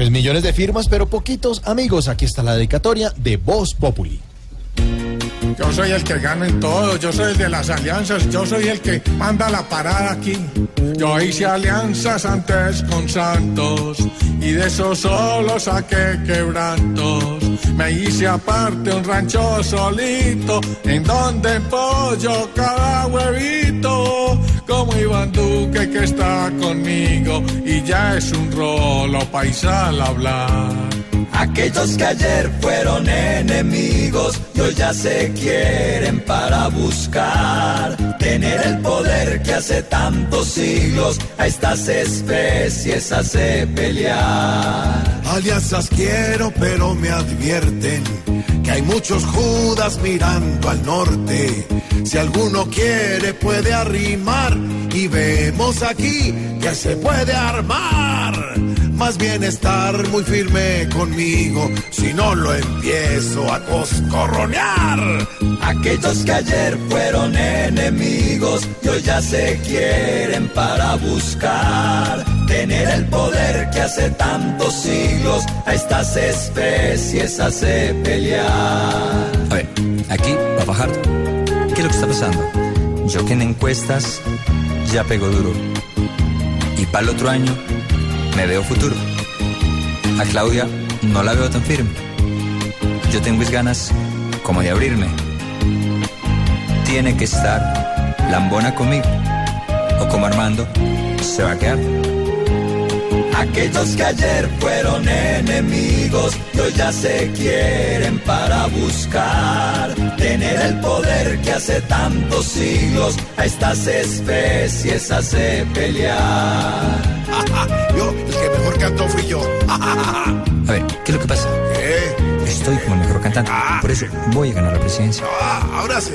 Pues millones de firmas, pero poquitos amigos. Aquí está la dedicatoria de Voz Populi. Yo soy el que gana en todo, yo soy el de las alianzas, yo soy el que manda la parada aquí. Yo hice alianzas antes con Santos y de eso solo saqué quebrantos. Me hice aparte un rancho solito en donde pollo cada huevito. Como Iván Duque que está conmigo y ya es un rolo paisal hablar. Aquellos que ayer fueron enemigos y hoy ya se quieren para buscar tener el poder que hace tantos siglos a estas especies hace pelear. Alianzas quiero, pero me advierten que hay muchos judas mirando al norte. Si alguno quiere puede arrimar y vemos aquí que se puede armar. Más bien estar muy firme conmigo si no lo empiezo a coscorronear. Aquellos que ayer fueron enemigos y hoy ya se quieren para buscar tener el poder que hace tantos siglos a estas especies hace pelear. A ver, aquí, va Fajardo, ¿qué es lo que está pasando? Yo que en encuestas ya pego duro. Y para el otro año me veo futuro. A Claudia no la veo tan firme. Yo tengo mis ganas como de abrirme. Tiene que estar lambona conmigo. O como Armando se va a quedar. Aquellos que ayer fueron enemigos y hoy ya se quieren para buscar tener el poder que hace tantos siglos a estas especies hace pelear. yo, el que mejor cantó fui yo. a ver, ¿qué es lo que pasa? ¿Qué? Estoy como el mejor cantante. Por eso voy a ganar la presidencia. Ah, ahora sí.